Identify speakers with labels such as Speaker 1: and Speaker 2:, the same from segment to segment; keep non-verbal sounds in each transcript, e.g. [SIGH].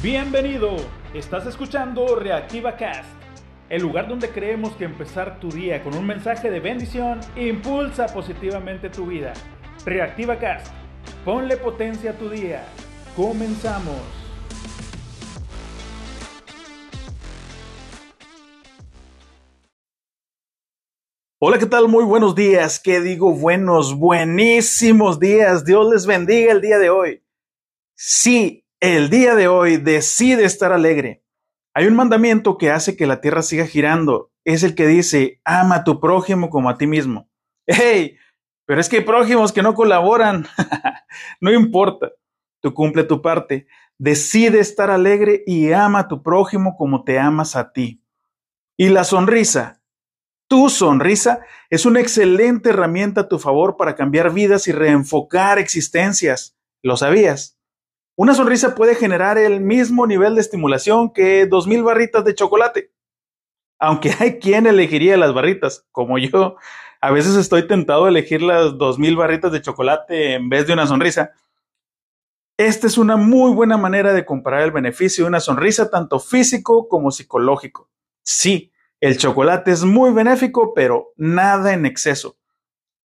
Speaker 1: Bienvenido, estás escuchando Reactiva Cast, el lugar donde creemos que empezar tu día con un mensaje de bendición impulsa positivamente tu vida. Reactiva Cast, ponle potencia a tu día. Comenzamos. Hola, ¿qué tal? Muy buenos días. ¿Qué digo? Buenos, buenísimos días. Dios les bendiga el día de hoy. Sí, el día de hoy decide estar alegre. Hay un mandamiento que hace que la tierra siga girando. Es el que dice, ama a tu prójimo como a ti mismo. ¡Hey! Pero es que hay prójimos que no colaboran. [LAUGHS] no importa. Tú cumple tu parte. Decide estar alegre y ama a tu prójimo como te amas a ti. Y la sonrisa, tu sonrisa, es una excelente herramienta a tu favor para cambiar vidas y reenfocar existencias. ¿Lo sabías? Una sonrisa puede generar el mismo nivel de estimulación que 2.000 barritas de chocolate. Aunque hay quien elegiría las barritas, como yo, a veces estoy tentado a elegir las 2.000 barritas de chocolate en vez de una sonrisa. Esta es una muy buena manera de comparar el beneficio de una sonrisa, tanto físico como psicológico. Sí, el chocolate es muy benéfico, pero nada en exceso.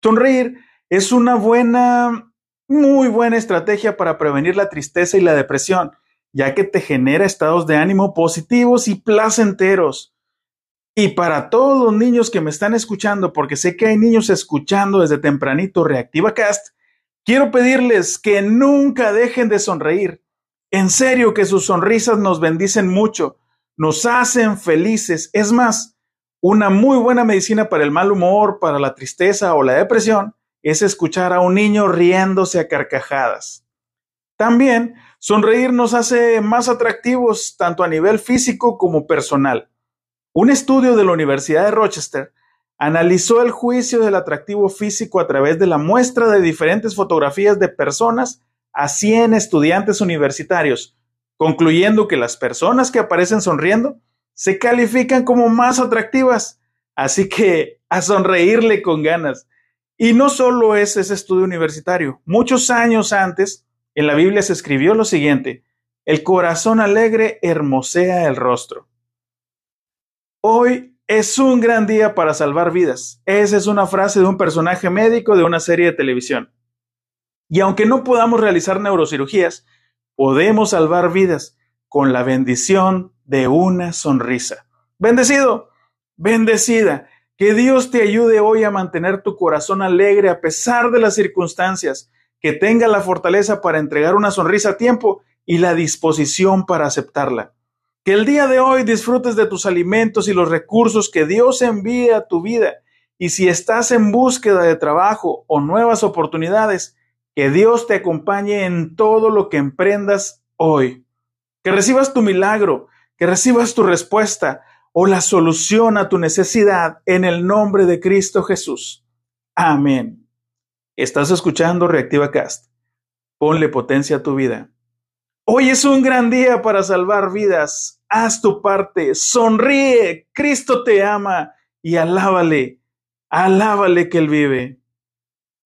Speaker 1: Sonreír es una buena muy buena estrategia para prevenir la tristeza y la depresión, ya que te genera estados de ánimo positivos y placenteros. Y para todos los niños que me están escuchando, porque sé que hay niños escuchando desde tempranito Reactiva Cast, quiero pedirles que nunca dejen de sonreír. En serio que sus sonrisas nos bendicen mucho, nos hacen felices. Es más, una muy buena medicina para el mal humor, para la tristeza o la depresión es escuchar a un niño riéndose a carcajadas. También, sonreír nos hace más atractivos tanto a nivel físico como personal. Un estudio de la Universidad de Rochester analizó el juicio del atractivo físico a través de la muestra de diferentes fotografías de personas a 100 estudiantes universitarios, concluyendo que las personas que aparecen sonriendo se califican como más atractivas. Así que a sonreírle con ganas. Y no solo es ese estudio universitario. Muchos años antes, en la Biblia se escribió lo siguiente, el corazón alegre hermosea el rostro. Hoy es un gran día para salvar vidas. Esa es una frase de un personaje médico de una serie de televisión. Y aunque no podamos realizar neurocirugías, podemos salvar vidas con la bendición de una sonrisa. Bendecido, bendecida. Que Dios te ayude hoy a mantener tu corazón alegre a pesar de las circunstancias, que tenga la fortaleza para entregar una sonrisa a tiempo y la disposición para aceptarla. Que el día de hoy disfrutes de tus alimentos y los recursos que Dios envía a tu vida. Y si estás en búsqueda de trabajo o nuevas oportunidades, que Dios te acompañe en todo lo que emprendas hoy. Que recibas tu milagro, que recibas tu respuesta, o la solución a tu necesidad en el nombre de Cristo Jesús. Amén. Estás escuchando Reactiva Cast. Ponle potencia a tu vida. Hoy es un gran día para salvar vidas. Haz tu parte. Sonríe. Cristo te ama y alábale. Alábale que Él vive.